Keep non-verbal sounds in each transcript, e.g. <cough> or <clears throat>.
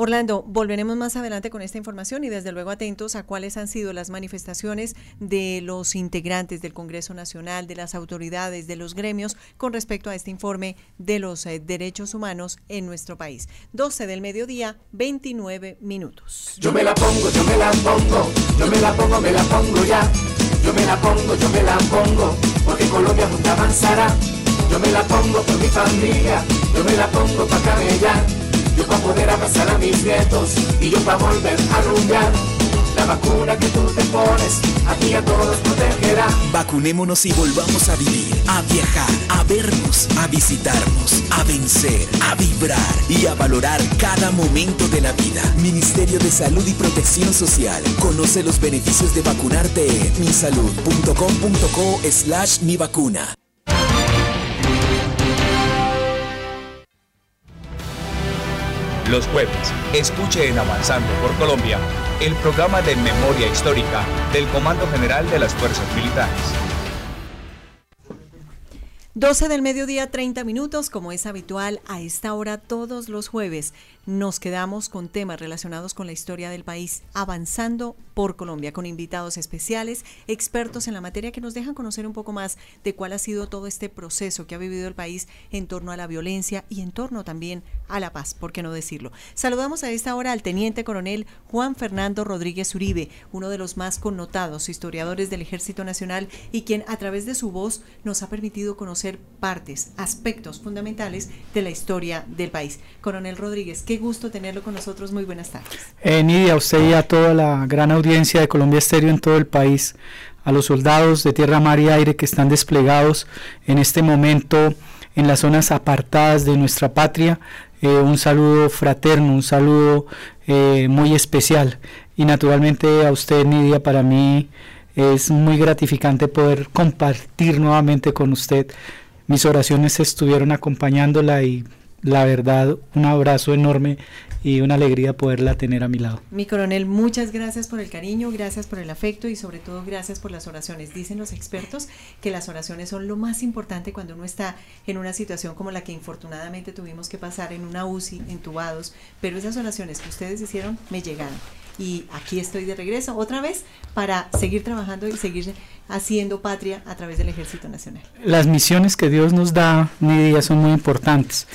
Orlando, volveremos más adelante con esta información y desde luego atentos a cuáles han sido las manifestaciones de los integrantes del Congreso Nacional, de las autoridades, de los gremios con respecto a este informe de los eh, derechos humanos en nuestro país. 12 del mediodía, 29 minutos. Yo me la pongo, yo me la pongo, yo me la pongo, me la pongo ya. Yo me la pongo, yo me la pongo, porque Colombia junta avanzará. Yo me la pongo por mi familia, yo me la pongo para camellar yo para poder abrazar a mis nietos y yo para volver a rumbear. La vacuna que tú te pones, a ti a todos protegerá. Vacunémonos y volvamos a vivir, a viajar, a vernos, a visitarnos, a vencer, a vibrar y a valorar cada momento de la vida. Ministerio de Salud y Protección Social. Conoce los beneficios de vacunarte en misalud.com.co slash mi vacuna. Los jueves, escuche en Avanzando por Colombia el programa de memoria histórica del Comando General de las Fuerzas Militares. 12 del mediodía, 30 minutos, como es habitual a esta hora todos los jueves nos quedamos con temas relacionados con la historia del país, avanzando por Colombia, con invitados especiales, expertos en la materia que nos dejan conocer un poco más de cuál ha sido todo este proceso que ha vivido el país en torno a la violencia y en torno también a la paz, por qué no decirlo. Saludamos a esta hora al teniente coronel Juan Fernando Rodríguez Uribe, uno de los más connotados historiadores del Ejército Nacional y quien a través de su voz nos ha permitido conocer partes, aspectos fundamentales de la historia del país. Coronel Rodríguez, ¿qué gusto tenerlo con nosotros. Muy buenas tardes. Eh, Nidia, usted y a toda la gran audiencia de Colombia Estéreo en todo el país, a los soldados de tierra, mar y aire que están desplegados en este momento en las zonas apartadas de nuestra patria, eh, un saludo fraterno, un saludo eh, muy especial. Y naturalmente a usted, Nidia, para mí es muy gratificante poder compartir nuevamente con usted. Mis oraciones estuvieron acompañándola y la verdad, un abrazo enorme y una alegría poderla tener a mi lado. Mi coronel, muchas gracias por el cariño, gracias por el afecto y sobre todo gracias por las oraciones. Dicen los expertos que las oraciones son lo más importante cuando uno está en una situación como la que infortunadamente tuvimos que pasar en una UCI, entubados, pero esas oraciones que ustedes hicieron me llegaron. Y aquí estoy de regreso otra vez para seguir trabajando y seguir haciendo patria a través del Ejército Nacional. Las misiones que Dios nos da, Nidia, son muy importantes.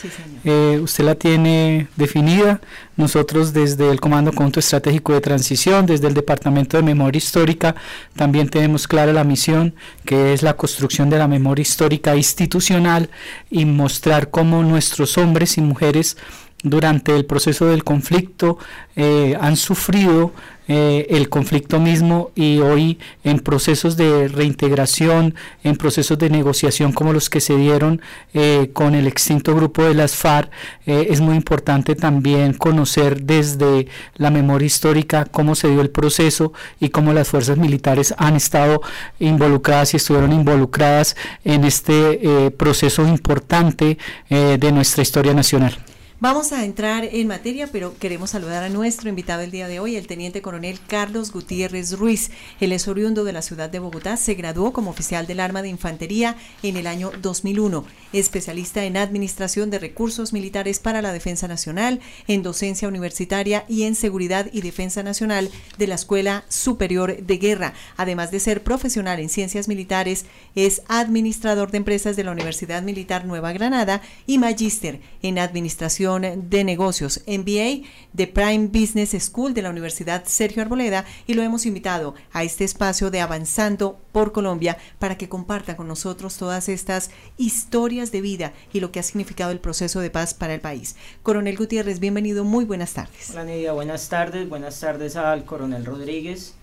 Eh, usted la tiene definida, nosotros desde el Comando Conto Estratégico de Transición, desde el Departamento de Memoria Histórica, también tenemos clara la misión, que es la construcción de la memoria histórica institucional y mostrar cómo nuestros hombres y mujeres durante el proceso del conflicto eh, han sufrido eh, el conflicto mismo y hoy en procesos de reintegración, en procesos de negociación como los que se dieron eh, con el extinto grupo de las FARC, es muy importante también conocer desde la memoria histórica cómo se dio el proceso y cómo las fuerzas militares han estado involucradas y estuvieron involucradas en este proceso importante de nuestra historia nacional. Vamos a entrar en materia, pero queremos saludar a nuestro invitado el día de hoy, el teniente coronel Carlos Gutiérrez Ruiz. Él es oriundo de la ciudad de Bogotá, se graduó como oficial del arma de infantería en el año 2001, especialista en administración de recursos militares para la defensa nacional, en docencia universitaria y en seguridad y defensa nacional de la Escuela Superior de Guerra. Además de ser profesional en ciencias militares, es administrador de empresas de la Universidad Militar Nueva Granada y magíster en administración de Negocios, MBA de Prime Business School de la Universidad Sergio Arboleda y lo hemos invitado a este espacio de Avanzando por Colombia para que comparta con nosotros todas estas historias de vida y lo que ha significado el proceso de paz para el país. Coronel Gutiérrez, bienvenido, muy buenas tardes. Hola buenas tardes, buenas tardes al Coronel Rodríguez.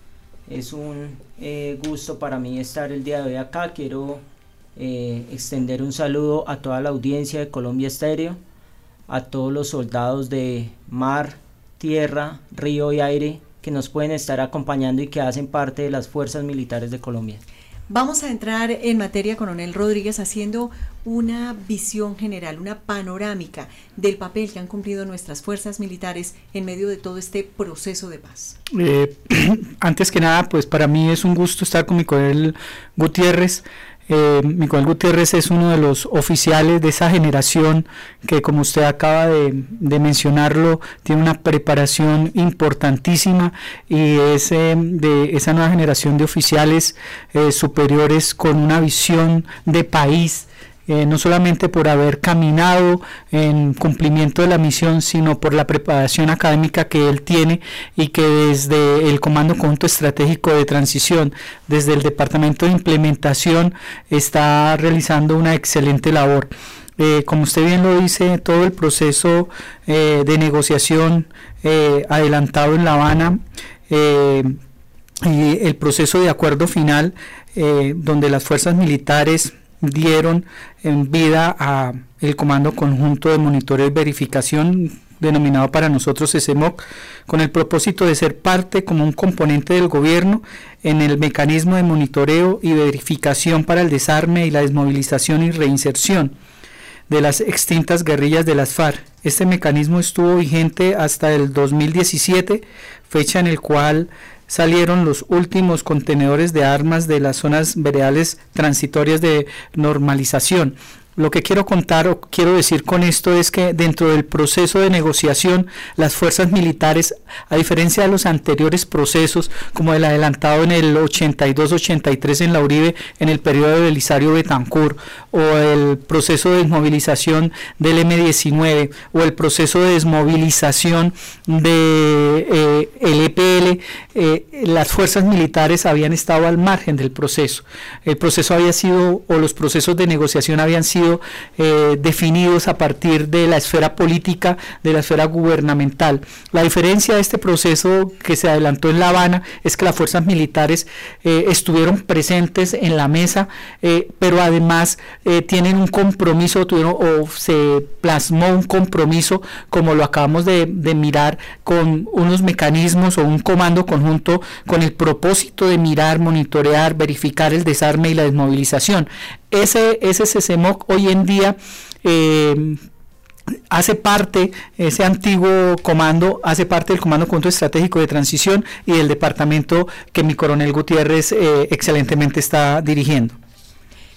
Es un eh, gusto para mí estar el día de hoy acá. Quiero eh, extender un saludo a toda la audiencia de Colombia Estéreo a todos los soldados de mar, tierra, río y aire que nos pueden estar acompañando y que hacen parte de las fuerzas militares de Colombia. Vamos a entrar en materia, coronel Rodríguez, haciendo una visión general, una panorámica del papel que han cumplido nuestras fuerzas militares en medio de todo este proceso de paz. Eh, <clears throat> antes que nada, pues para mí es un gusto estar con mi coronel Gutiérrez. Eh, Miguel Gutiérrez es uno de los oficiales de esa generación que, como usted acaba de, mencionarlo, tiene una preparación importantísima y es eh, de esa nueva generación de oficiales eh, superiores con una visión de país eh, no solamente por haber caminado en cumplimiento de la misión, sino por la preparación académica que él tiene y que desde el Comando Conjunto Estratégico de Transición, desde el Departamento de Implementación, está realizando una excelente labor. Eh, como usted bien lo dice, todo el proceso eh, de negociación adelantado en La Habana y el proceso de acuerdo final, donde las fuerzas militares dieron en vida a el Comando Conjunto de Monitoreo y Verificación denominado para nosotros SEMOC, con el propósito de ser parte como un componente del gobierno en el mecanismo de monitoreo y verificación para el desarme y la desmovilización y reinserción de las extintas guerrillas de las FARC. Este mecanismo estuvo vigente hasta el 2017, fecha en el cual salieron los últimos contenedores de armas de las zonas veredales transitorias de normalización. Lo que quiero contar o quiero decir con esto es que dentro del proceso de negociación, las fuerzas militares, a diferencia de los anteriores procesos, como el adelantado en el 82-83 en la Uribe, en el periodo de Belisario Betancourt, o el proceso de desmovilización del M-19, o el proceso de desmovilización del de, eh, EPL, eh, las fuerzas militares habían estado al margen del proceso. El proceso había sido, o los procesos de negociación habían sido eh, definidos a partir de la esfera política, de la esfera gubernamental. La diferencia de este proceso que se adelantó en La Habana es que las fuerzas militares eh, estuvieron presentes en la mesa, eh, pero además tienen un compromiso, o se plasmó un compromiso, como lo acabamos de, de mirar, con unos mecanismos o un comando conjunto con el propósito de mirar, monitorear, verificar el desarme y la desmovilización. Ese, ese CESEMOC hoy en día eh, hace parte, ese antiguo comando, hace parte del Comando Conjunto Estratégico de Transición y del departamento que mi coronel Gutiérrez eh, excelentemente está dirigiendo.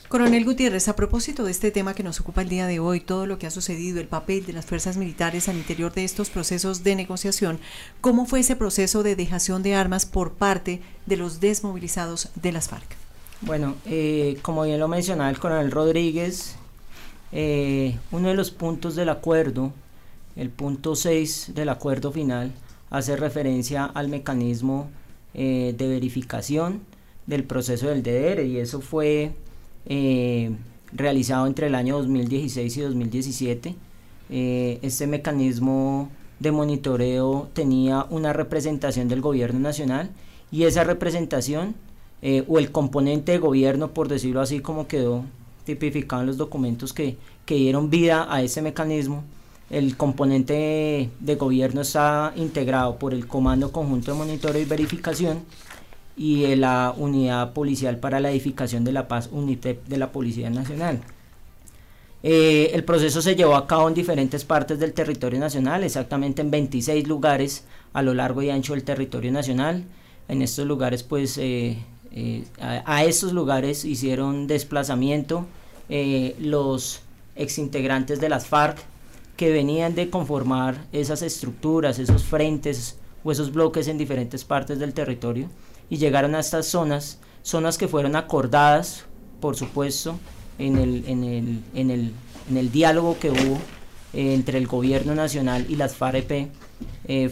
Coronel Gutiérrez, a propósito de este tema que nos ocupa el día de hoy, todo lo que ha sucedido, el papel de las fuerzas militares al interior de estos procesos de negociación, ¿cómo fue ese proceso de dejación de armas por parte de los desmovilizados de las FARC? Bueno, eh, como bien lo mencionaba el coronel Rodríguez, eh, uno de los puntos del acuerdo, el punto 6 del acuerdo final, hace referencia al mecanismo eh, de verificación del proceso del DDR y eso fue realizado entre el año 2016 y 2017. este mecanismo de monitoreo tenía una representación del gobierno nacional y esa representación eh, o el componente de gobierno, por decirlo así, como quedó tipificado en los documentos que, dieron vida a ese mecanismo. El componente de, gobierno está integrado por el Comando Conjunto de Monitoreo y Verificación y la Unidad Policial para la Edificación de la Paz, UNITEP de la Policía Nacional. Eh, el proceso se llevó a cabo en diferentes partes del territorio nacional, exactamente en 26 lugares a lo largo y ancho del territorio nacional. En estos lugares pues eh, eh, a, estos lugares hicieron desplazamiento eh, los exintegrantes de las FARC que venían de conformar esas estructuras, esos frentes o esos bloques en diferentes partes del territorio y llegaron a estas zonas, zonas que fueron acordadas, por supuesto, en el, en el, en el, en el diálogo que hubo eh, entre el gobierno nacional y las FAREP,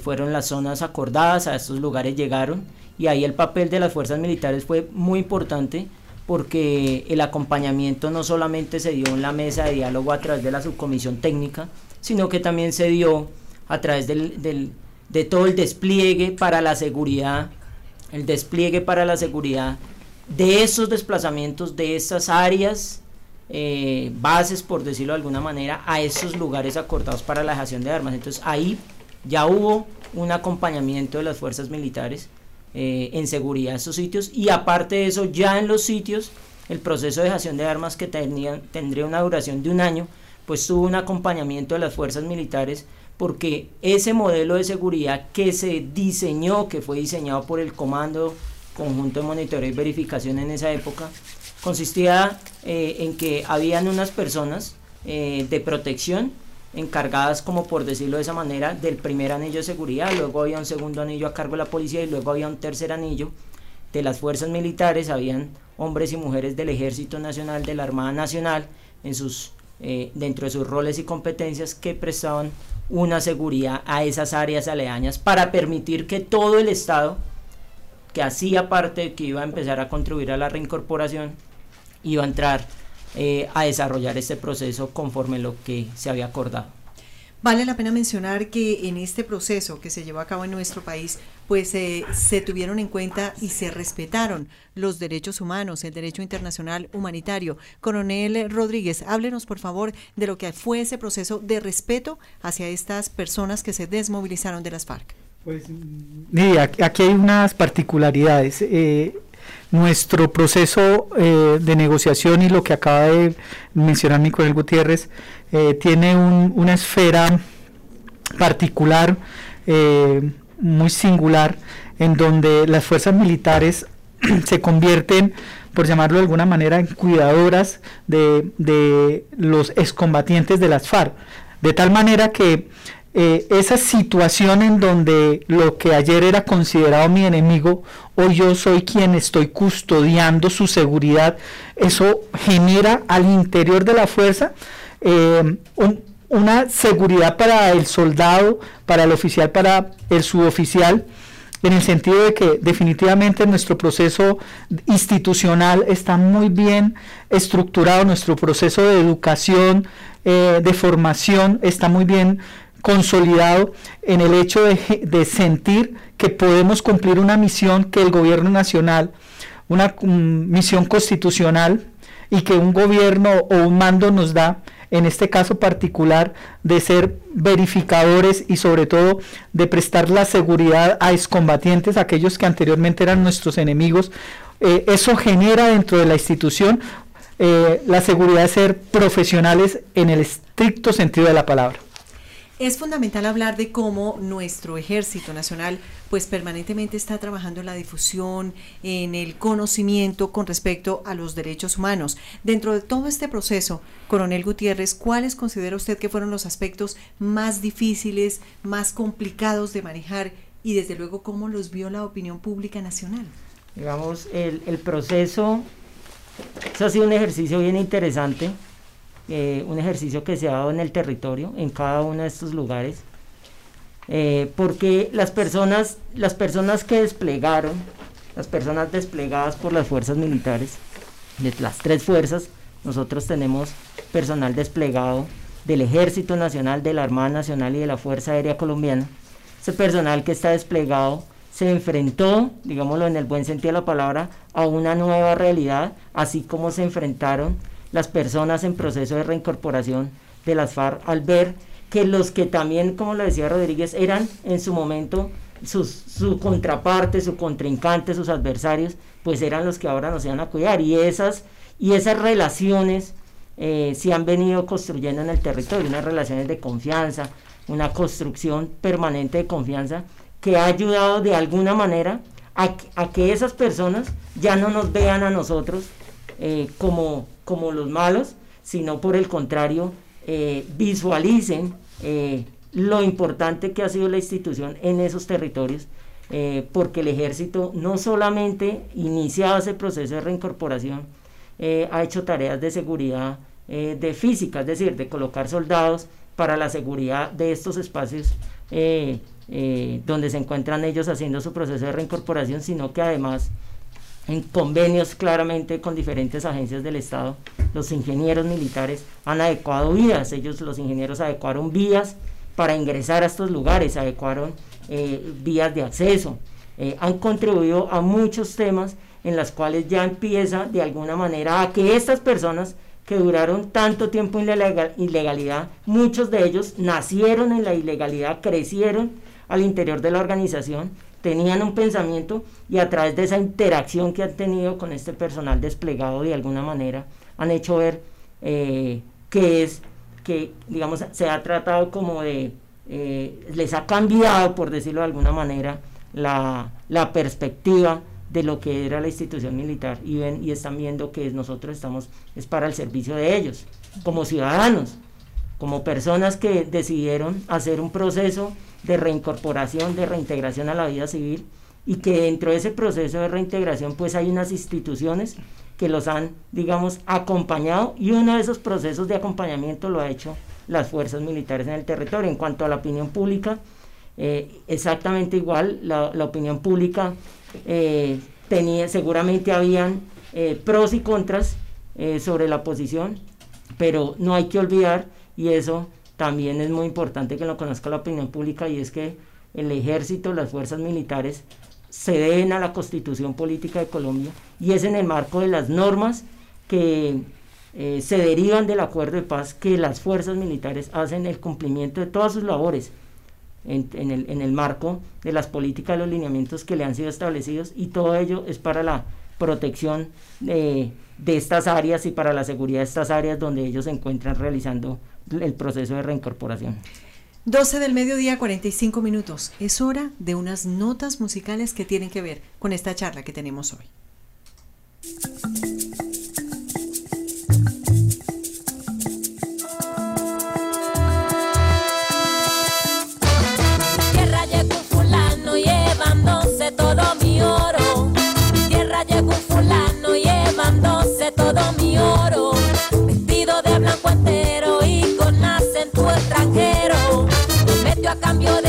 fueron las zonas acordadas, a estos lugares llegaron y ahí el papel de las fuerzas militares fue muy importante porque el acompañamiento no solamente se dio en la mesa de diálogo a través de la subcomisión técnica, sino que también se dio a través del, de todo el despliegue para la seguridad, el despliegue para la seguridad de esos desplazamientos, de esas áreas, eh, bases, por decirlo de alguna manera, a esos lugares acordados para la dejación de armas. Entonces ahí ya hubo un acompañamiento de las fuerzas militares eh, en seguridad estos sitios. Y aparte de eso ya en los sitios el proceso de dejación de armas que tendría una duración de un año pues tuvo un acompañamiento de las fuerzas militares porque ese modelo de seguridad que se diseñó, que fue diseñado por el Comando Conjunto de Monitoreo y Verificación en esa época, consistía eh, en que habían unas personas eh, de protección encargadas, como por decirlo de esa manera, del primer anillo de seguridad, luego había un segundo anillo a cargo de la policía y luego había un tercer anillo de las fuerzas militares, habían hombres y mujeres del Ejército Nacional, de la Armada Nacional, en sus, eh, dentro de sus roles y competencias que prestaban una seguridad a esas áreas aledañas para permitir que todo el Estado, que hacía parte, que iba a empezar a contribuir a la reincorporación, iba a entrar eh, a desarrollar este proceso conforme lo que se había acordado. Vale la pena mencionar que en este proceso que se llevó a cabo en nuestro país, pues eh, se tuvieron en cuenta y se respetaron los derechos humanos, el derecho internacional humanitario. Coronel Rodríguez, háblenos por favor de lo que fue ese proceso de respeto hacia estas personas que se desmovilizaron de las FARC. Pues, aquí hay unas particularidades. Eh, nuestro proceso eh, de negociación y lo que acaba de mencionar Nicolás Gutiérrez eh, tiene una esfera particular, eh, muy singular, en donde las fuerzas militares <clears throat> se convierten, por llamarlo de alguna manera, en cuidadoras de, de los excombatientes de las FARC. De tal manera que eh, esa situación en donde lo que ayer era considerado mi enemigo, hoy yo soy quien estoy custodiando su seguridad, eso genera al interior de la fuerza eh, una seguridad para el soldado, para el oficial, para el suboficial, en el sentido de que definitivamente nuestro proceso institucional está muy bien estructurado, nuestro proceso de educación, eh, de formación está muy bien consolidado en el hecho de, sentir que podemos cumplir una misión que el gobierno nacional, una misión constitucional y que un gobierno o un mando nos da, en este caso particular, de ser verificadores y sobre todo de prestar la seguridad a excombatientes, aquellos que anteriormente eran nuestros enemigos. Eh, eso genera dentro de la institución eh, la seguridad de ser profesionales en el estricto sentido de la palabra. Es fundamental hablar de cómo nuestro ejército nacional pues permanentemente está trabajando en la difusión, en el conocimiento con respecto a los derechos humanos. Dentro de todo este proceso, coronel Gutiérrez, ¿cuáles considera usted que fueron los aspectos más difíciles, más complicados de manejar y desde luego cómo los vio la opinión pública nacional? Digamos, el, el proceso, eso ha sido un ejercicio bien interesante eh, un ejercicio que se ha dado en el territorio, en cada uno de estos lugares, eh, porque las personas, las personas que desplegaron, las personas desplegadas por las fuerzas militares, las tres fuerzas, nosotros tenemos personal desplegado del Ejército Nacional, de la Armada Nacional y de la Fuerza Aérea Colombiana. Ese personal que está desplegado se enfrentó, digámoslo en el buen sentido de la palabra, a una nueva realidad, así como se enfrentaron las personas en proceso de reincorporación de las FARC al ver que los que también, como lo decía Rodríguez, eran en su momento sus, su contraparte, su contrincante, sus adversarios, pues eran los que ahora nos iban a cuidar. Y esas, y esas relaciones eh, se han venido construyendo en el territorio, unas relaciones de confianza, una construcción permanente de confianza que ha ayudado de alguna manera a, a que esas personas ya no nos vean a nosotros eh, como, como los malos, sino por el contrario, eh, visualicen eh, lo importante que ha sido la institución en esos territorios, porque el ejército no solamente iniciado ese proceso de reincorporación, ha hecho tareas de seguridad de física, es decir, de colocar soldados para la seguridad de estos espacios donde se encuentran ellos haciendo su proceso de reincorporación, sino que además en convenios claramente con diferentes agencias del Estado, los ingenieros militares han adecuado vías, ellos los ingenieros adecuaron vías para ingresar a estos lugares, adecuaron eh, vías de acceso, eh, han contribuido a muchos temas en los cuales ya empieza de alguna manera a que estas personas que duraron tanto tiempo en la ilegalidad, muchos de ellos nacieron en la ilegalidad, crecieron al interior de la organización, tenían un pensamiento y a través de esa interacción que han tenido con este personal desplegado de alguna manera, han hecho ver eh, que es, que digamos, se ha tratado como de, eh, les ha cambiado, por decirlo de alguna manera, la, la perspectiva de lo que era la institución militar. Y ven y están viendo que nosotros estamos es para el servicio de ellos, como ciudadanos, como personas que decidieron hacer un proceso de reincorporación, de reintegración a la vida civil y que dentro de ese proceso de reintegración pues hay unas instituciones que los han, digamos, acompañado y uno de esos procesos de acompañamiento lo ha hecho las fuerzas militares en el territorio. En cuanto a la opinión pública, eh, exactamente igual, la, opinión pública eh, tenía, seguramente habían eh, pros y contras sobre la posición, pero no hay que olvidar, y eso también es muy importante que lo conozca la opinión pública, y es que el ejército, las fuerzas militares, se deben a la constitución política de Colombia, y es en el marco de las normas que se derivan del acuerdo de paz que las fuerzas militares hacen el cumplimiento de todas sus labores en, el, en el marco de las políticas, los lineamientos que le han sido establecidos y todo ello es para la protección de estas áreas y para la seguridad de estas áreas donde ellos se encuentran realizando el proceso de reincorporación. 12 del mediodía, 45 minutos. Es hora de unas notas musicales que tienen que ver con esta charla que tenemos hoy. A cambio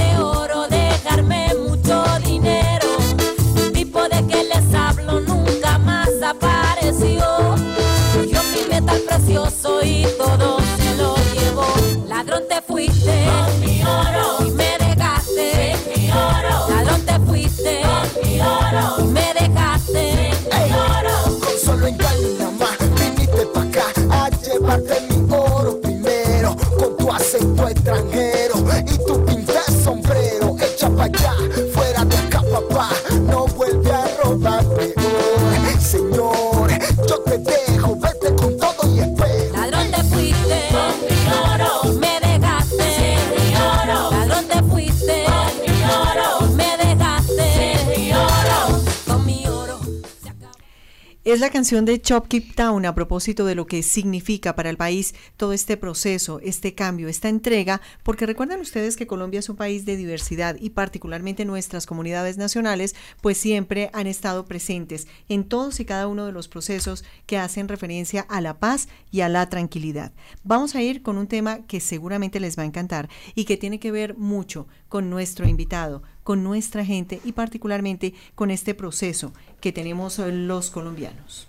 canción de Chop Keep Town a propósito de lo que significa para el país todo este proceso, este cambio, esta entrega, porque recuerdan ustedes que Colombia es un país de diversidad y particularmente nuestras comunidades nacionales, pues siempre han estado presentes en todos y cada uno de los procesos que hacen referencia a la paz y a la tranquilidad. Vamos a ir con un tema que seguramente les va a encantar y que tiene que ver mucho con nuestro invitado, con nuestra gente y particularmente con este proceso que tenemos los colombianos.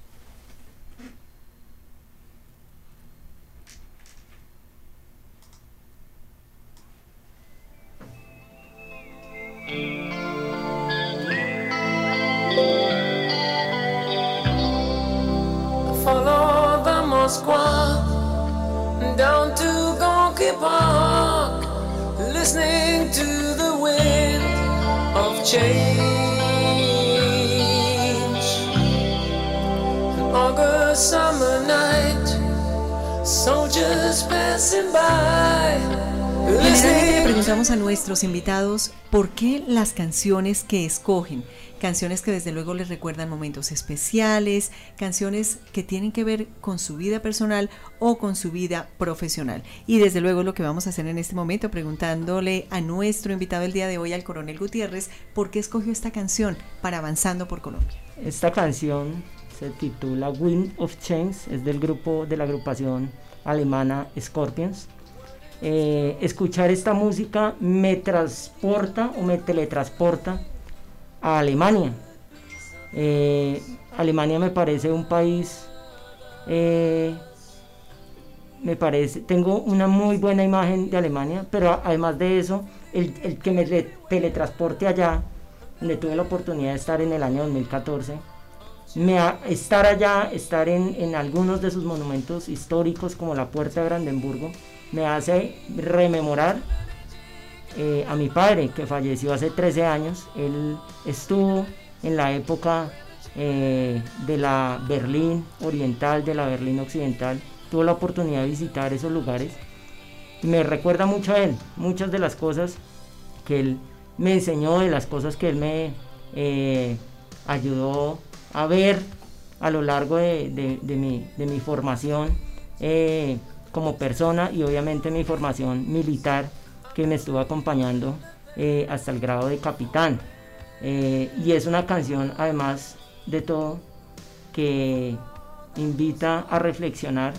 Down to listening to the wind of change. August summer night, soldiers passing by. Le preguntamos a nuestros invitados por qué las canciones que escogen, canciones que desde luego les recuerdan momentos especiales, canciones que tienen que ver con su vida personal o con su vida profesional. Y desde luego lo que vamos a hacer en este momento, preguntándole a nuestro invitado el día de hoy, al coronel Gutiérrez, por qué escogió esta canción para Avanzando por Colombia. Esta canción se titula Wind of Change, es del grupo de la agrupación alemana Scorpions. Eh, escuchar esta música me transporta o me teletransporta a Alemania. Eh, Alemania me parece un país, eh, me parece, tengo una muy buena imagen de Alemania, pero además de eso, el, que me teletransporte allá, donde tuve la oportunidad de estar en el año 2014, me estar allá, estar en, en, algunos de sus monumentos históricos como la Puerta de Brandenburgo, me hace rememorar eh, a mi padre que falleció hace 13 años. Él estuvo en la época eh, de la Berlín Oriental, de la Berlín Occidental. Tuvo la oportunidad de visitar esos lugares. Me recuerda mucho a él, muchas de las cosas que él me enseñó, de las cosas que él me... Eh, ayudó a ver a lo largo de, mi, de mi, formación como persona y obviamente mi formación militar que me estuvo acompañando eh, hasta el grado de capitán. Eh, y es una canción además de todo que invita a reflexionar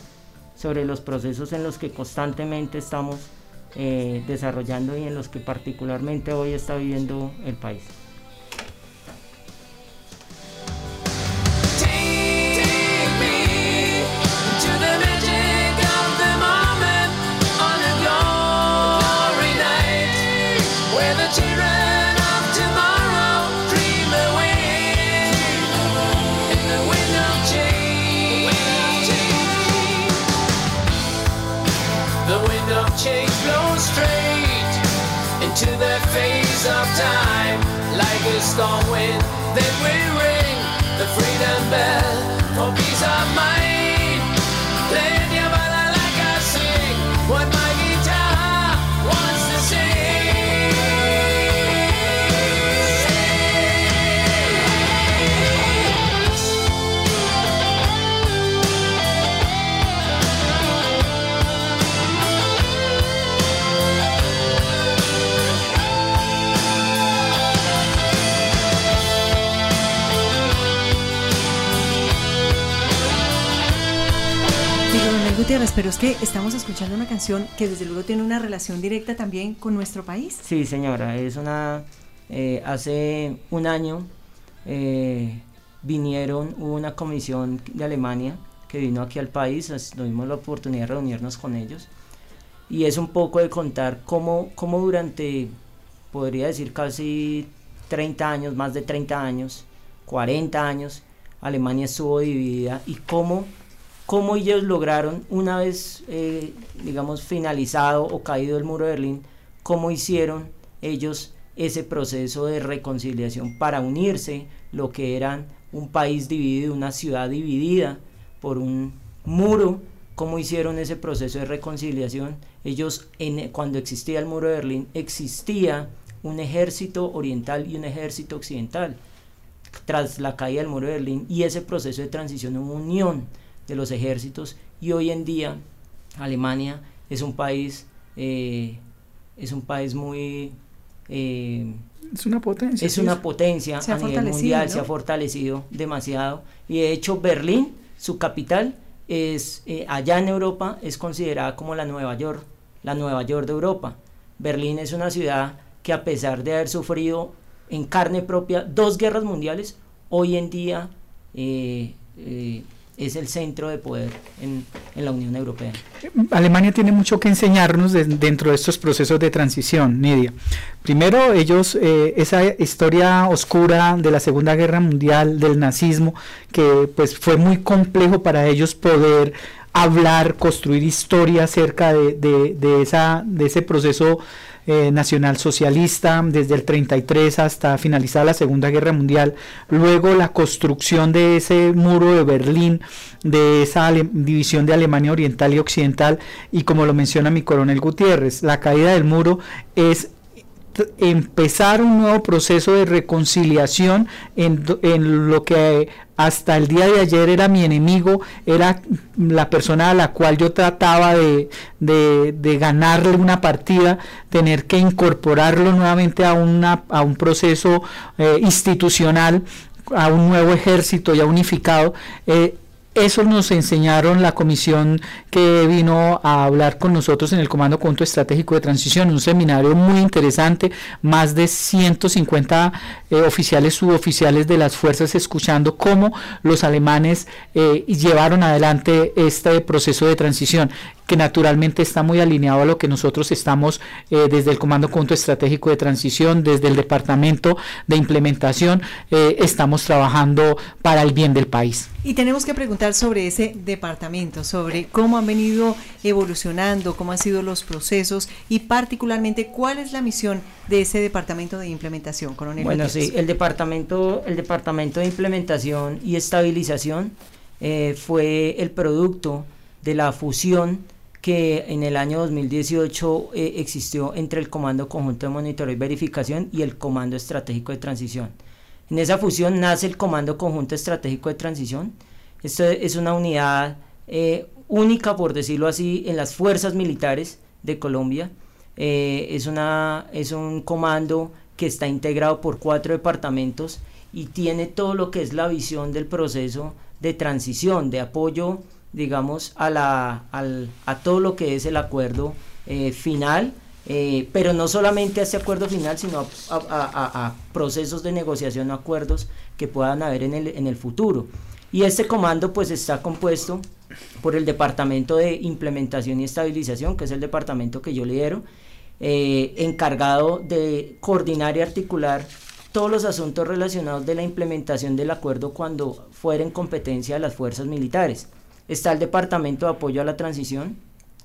sobre los procesos en los que constantemente estamos desarrollando y en los que particularmente hoy está viviendo el país. Gutiérrez, pero es que estamos escuchando una canción que desde luego tiene una relación directa también con nuestro país. Sí, señora, es una... Eh, hace un año eh, vinieron, hubo una comisión de Alemania que vino aquí al país, tuvimos la oportunidad de reunirnos con ellos y es un poco de contar cómo, cómo durante, podría decir casi 30 años, más de 30 años, 40 años, Alemania estuvo dividida y cómo cómo ellos lograron, una vez, eh, digamos, finalizado o caído el muro de Berlín, cómo hicieron ellos ese proceso de reconciliación para unirse, lo que eran un país dividido, una ciudad dividida por un muro, cómo hicieron ese proceso de reconciliación. Ellos, cuando existía el muro de Berlín, existía un ejército oriental y un ejército occidental tras la caída del muro de Berlín y ese proceso de transición, una unión de los ejércitos y hoy en día Alemania es un país eh, es un país muy eh, es una potencia es una potencia a nivel mundial se ha fortalecido demasiado. Y de hecho Berlín su capital es eh, allá en Europa es considerada como la Nueva York la Nueva York de Europa. Berlín es una ciudad que a pesar de haber sufrido en carne propia dos guerras mundiales hoy en día es el centro de poder en, la Unión Europea. Alemania tiene mucho que enseñarnos dentro de estos procesos de transición, Nidia. Primero, ellos, eh, esa historia oscura de la Segunda Guerra Mundial, del nazismo, que pues fue muy complejo para ellos poder hablar, construir historia acerca de, de, esa, de ese proceso eh, nacional socialista desde el 33 hasta finalizar la Segunda Guerra Mundial, luego la construcción de ese muro de Berlín, de esa división de Alemania Oriental y Occidental, y como lo menciona mi coronel Gutiérrez, la caída del muro es empezar un nuevo proceso de reconciliación en, lo que hasta el día de ayer era mi enemigo, era la persona a la cual yo trataba de, ganarle una partida, tener que incorporarlo nuevamente a, una, un proceso eh, institucional, a un nuevo ejército ya unificado. Eh, eso nos enseñaron la comisión que vino a hablar con nosotros en el Comando Conjunto Estratégico de Transición, un seminario muy interesante, más de 150 eh, oficiales, suboficiales de las fuerzas escuchando cómo los alemanes eh, llevaron adelante este proceso de transición que naturalmente está muy alineado a lo que nosotros estamos eh, desde el Comando Conjunto Estratégico de Transición, desde el Departamento de Implementación, estamos trabajando para el bien del país. Y tenemos que preguntar sobre ese departamento, sobre cómo han venido evolucionando, cómo han sido los procesos y particularmente cuál es la misión de ese departamento de implementación, coronel. Bueno, sí, el departamento, el departamento de implementación y estabilización eh, fue el producto de la fusión que en el año 2018 eh, existió entre el Comando Conjunto de Monitoreo y Verificación y el Comando Estratégico de Transición. En esa fusión nace el Comando Conjunto Estratégico de Transición. Esto es una unidad eh, única, por decirlo así, en las fuerzas militares de Colombia. Eh, es, una, es un comando que está integrado por cuatro departamentos y tiene todo lo que es la visión del proceso de transición, de apoyo, digamos, a, la, al, a todo lo que es el acuerdo eh, final, eh, pero no solamente a ese acuerdo final, sino a, procesos de negociación o acuerdos que puedan haber en el, en el futuro. Y este comando pues está compuesto por el Departamento de Implementación y Estabilización, que es el departamento que yo lidero, eh, encargado de coordinar y articular todos los asuntos relacionados de la implementación del acuerdo cuando fuera en competencia de las fuerzas militares. Está el Departamento de Apoyo a la Transición,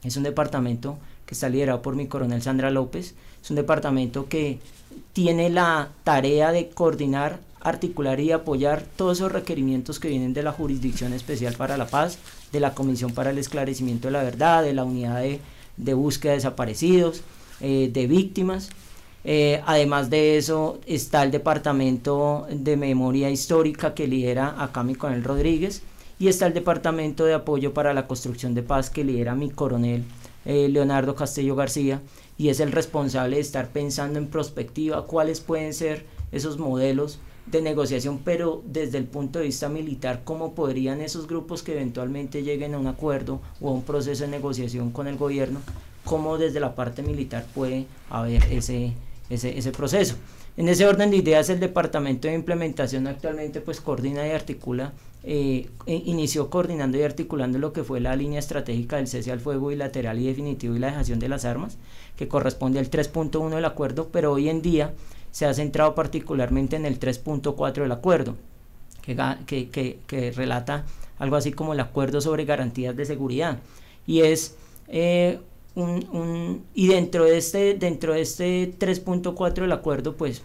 es un departamento que está liderado por mi coronel Sandra López, es un departamento que tiene la tarea de coordinar, articular y apoyar todos esos requerimientos que vienen de la Jurisdicción Especial para la Paz, de la Comisión para el Esclarecimiento de la Verdad, de la Unidad de, Búsqueda de Desaparecidos, eh, de víctimas. Eh, además de eso está el Departamento de Memoria Histórica que lidera acá mi coronel Rodríguez y está el Departamento de Apoyo para la Construcción de Paz que lidera mi coronel eh, Leonardo Castillo García y es el responsable de estar pensando en prospectiva cuáles pueden ser esos modelos de negociación, pero desde el punto de vista militar, cómo podrían esos grupos que eventualmente lleguen a un acuerdo o a un proceso de negociación con el gobierno cómo desde la parte militar puede haber ese, ese, ese proceso. En ese orden de ideas, el Departamento de Implementación actualmente pues coordina y articula, eh, inició coordinando y articulando lo que fue la línea estratégica del cese al fuego bilateral y definitivo y la dejación de las armas, que corresponde al 3.1 del acuerdo, pero hoy en día se ha centrado particularmente en el 3.4 del acuerdo, que, relata algo así como el acuerdo sobre garantías de seguridad. Y es eh, un, y dentro de este, dentro de este 3.4 del acuerdo, pues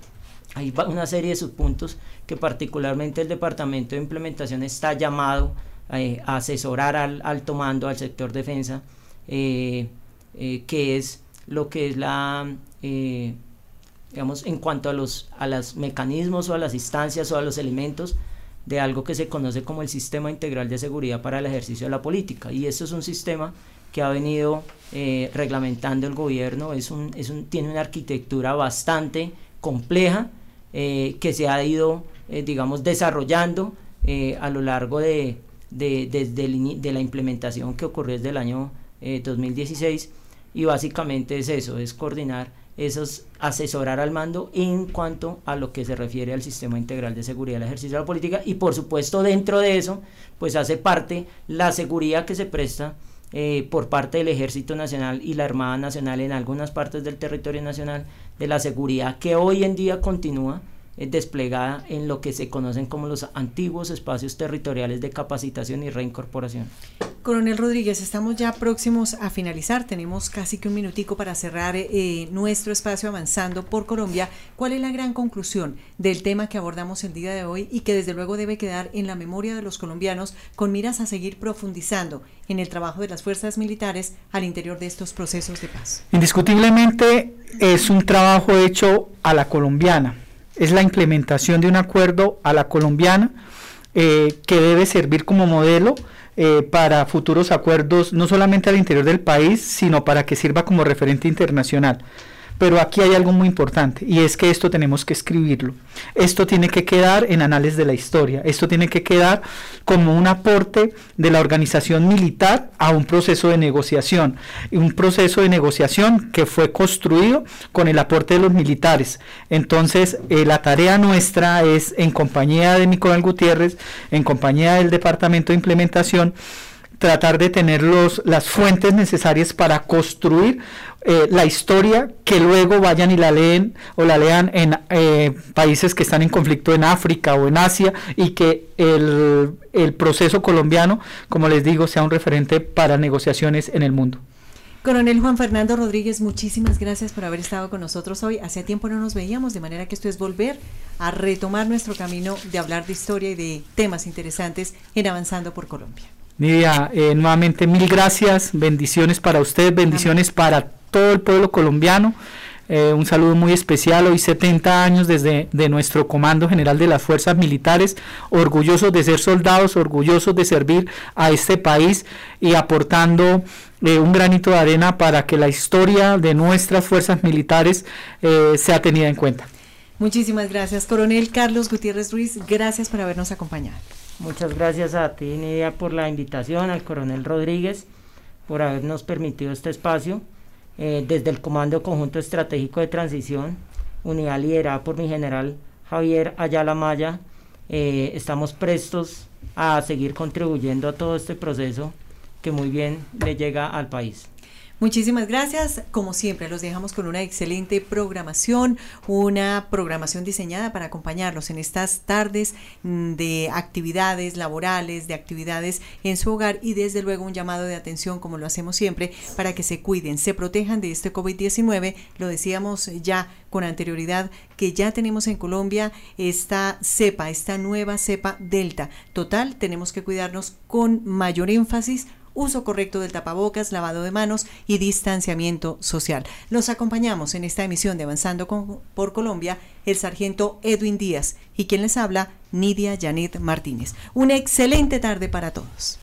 hay una serie de subpuntos que particularmente el Departamento de Implementación está llamado eh, a asesorar al alto mando, al sector defensa, eh, eh, que es lo que es la, digamos, en cuanto a los, a los mecanismos o a las instancias o a los elementos de algo que se conoce como el Sistema Integral de Seguridad para el Ejercicio de la Política. Y esto es un sistema que ha venido eh, reglamentando el gobierno, es un, es un, tiene una arquitectura bastante compleja eh, que se ha ido, eh, digamos, desarrollando a lo largo de, de, la implementación que ocurrió desde el año 2016 y básicamente es eso, es coordinar esos asesorar al mando en cuanto a lo que se refiere al sistema integral de seguridad del ejercicio de la política y por supuesto dentro de eso pues hace parte la seguridad que se presta eh, por parte del Ejército Nacional y la Armada Nacional en algunas partes del territorio nacional de la seguridad que hoy en día continúa desplegada en lo que se conocen como los antiguos espacios territoriales de capacitación y reincorporación. Coronel Rodríguez, estamos ya próximos a finalizar, tenemos casi que un minutico para cerrar eh, nuestro espacio avanzando por Colombia. ¿Cuál es la gran conclusión del tema que abordamos el día de hoy y que desde luego debe quedar en la memoria de los colombianos con miras a seguir profundizando en el trabajo de las fuerzas militares al interior de estos procesos de paz? Indiscutiblemente es un trabajo hecho a la colombiana es la implementación de un acuerdo a la colombiana eh, que debe servir como modelo eh, para futuros acuerdos, no solamente al interior del país, sino para que sirva como referente internacional. Pero aquí hay algo muy importante y es que esto tenemos que escribirlo. Esto tiene que quedar en anales de la historia. Esto tiene que quedar como un aporte de la organización militar a un proceso de negociación. Un proceso de negociación que fue construido con el aporte de los militares. Entonces, eh, la tarea nuestra es, en compañía de Nicolás Gutiérrez, en compañía del Departamento de Implementación, tratar de tener los, las fuentes necesarias para construir eh, la historia que luego vayan y la leen o la lean en eh, países que están en conflicto en África o en Asia y que el, el proceso colombiano, como les digo, sea un referente para negociaciones en el mundo. Coronel Juan Fernando Rodríguez, muchísimas gracias por haber estado con nosotros hoy. Hacía tiempo no nos veíamos, de manera que esto es volver a retomar nuestro camino de hablar de historia y de temas interesantes en Avanzando por Colombia. Nidia, eh, nuevamente mil gracias, bendiciones para usted, bendiciones para todo el pueblo colombiano. eh, un saludo muy especial, hoy 70 años desde de nuestro Comando General de las Fuerzas Militares, orgullosos de ser soldados, orgullosos de servir a este país y aportando eh, un granito de arena para que la historia de nuestras fuerzas militares sea tenida en cuenta. Muchísimas gracias, coronel Carlos Gutiérrez Ruiz, gracias por habernos acompañado. Muchas gracias a ti, Nidia, por la invitación, al coronel Rodríguez, por habernos permitido este espacio. Eh, desde el Comando Conjunto Estratégico de Transición, unidad liderada por mi general Javier Ayala Maya, eh, estamos prestos a seguir contribuyendo a todo este proceso que muy bien le llega al país. Muchísimas gracias. Como siempre, los dejamos con una excelente programación, una programación diseñada para acompañarlos en estas tardes mm, de actividades laborales, de actividades en su hogar y desde luego un llamado de atención, como lo hacemos siempre, para que se cuiden, se protejan de este COVID-19. Lo decíamos ya con anterioridad que ya tenemos en Colombia esta cepa, esta nueva cepa Delta. Total, tenemos que cuidarnos con mayor énfasis uso correcto del tapabocas, lavado de manos y distanciamiento social. Los acompañamos en esta emisión de Avanzando por Colombia el sargento Edwin Díaz y quien les habla, Nidia Janet Martínez. Una excelente tarde para todos.